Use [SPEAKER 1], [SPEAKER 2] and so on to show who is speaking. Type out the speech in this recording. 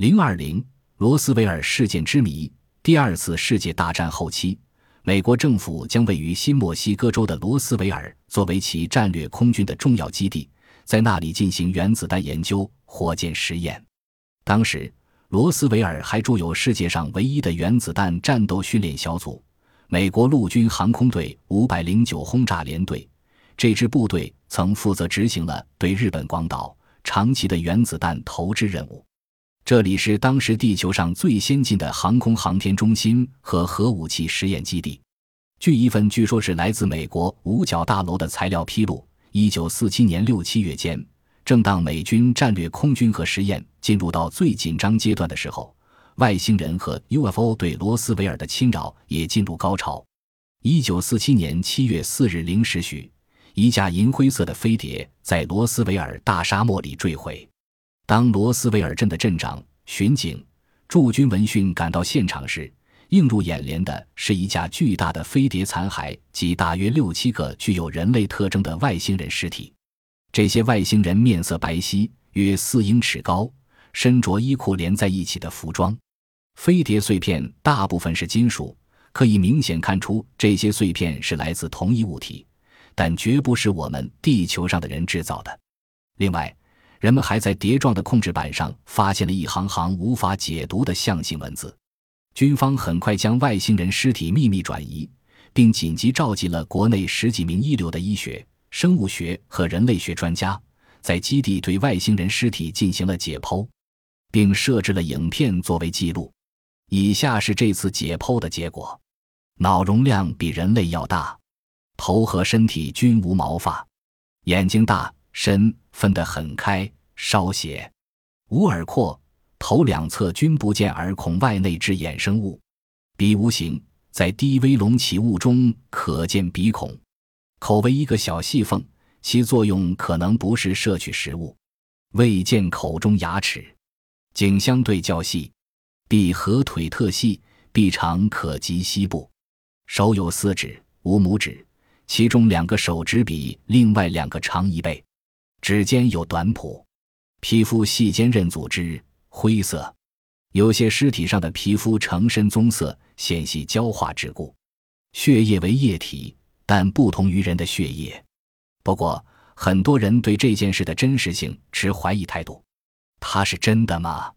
[SPEAKER 1] 零二零罗斯威尔事件之谜。第二次世界大战后期，美国政府将位于新墨西哥州的罗斯威尔作为其战略空军的重要基地，在那里进行原子弹研究、火箭实验。当时，罗斯维尔还驻有世界上唯一的原子弹战斗训练小组——美国陆军航空队五百零九轰炸联队。这支部队曾负责执行了对日本广岛、长崎的原子弹投掷任务。这里是当时地球上最先进的航空航天中心和核武器实验基地。据一份据说是来自美国五角大楼的材料披露，一九四七年六七月间，正当美军战略空军核实验进入到最紧张阶段的时候，外星人和 UFO 对罗斯维尔的侵扰也进入高潮。一九四七年七月四日零时许，一架银灰色的飞碟在罗斯维尔大沙漠里坠毁。当罗斯维尔镇的镇长、巡警、驻军闻讯赶到现场时，映入眼帘的是一架巨大的飞碟残骸及大约六七个具有人类特征的外星人尸体。这些外星人面色白皙，约四英尺高，身着衣裤连在一起的服装。飞碟碎片大部分是金属，可以明显看出这些碎片是来自同一物体，但绝不是我们地球上的人制造的。另外，人们还在碟状的控制板上发现了一行行无法解读的象形文字。军方很快将外星人尸体秘密转移，并紧急召集了国内十几名一流的医学、生物学和人类学专家，在基地对外星人尸体进行了解剖，并设置了影片作为记录。以下是这次解剖的结果：脑容量比人类要大，头和身体均无毛发，眼睛大。身分得很开，稍斜，无耳廓，头两侧均不见耳孔外内之衍生物，鼻无形，在低微隆起物中可见鼻孔，口为一个小细缝，其作用可能不是摄取食物，未见口中牙齿，颈相对较细，臂和腿特细，臂长可及膝部，手有四指，无拇指，其中两个手指比另外两个长一倍。指尖有短蹼，皮肤细坚韧组织，灰色。有些尸体上的皮肤呈深棕色，显系焦化之故。血液为液体，但不同于人的血液。不过，很多人对这件事的真实性持怀疑态度。它是真的吗？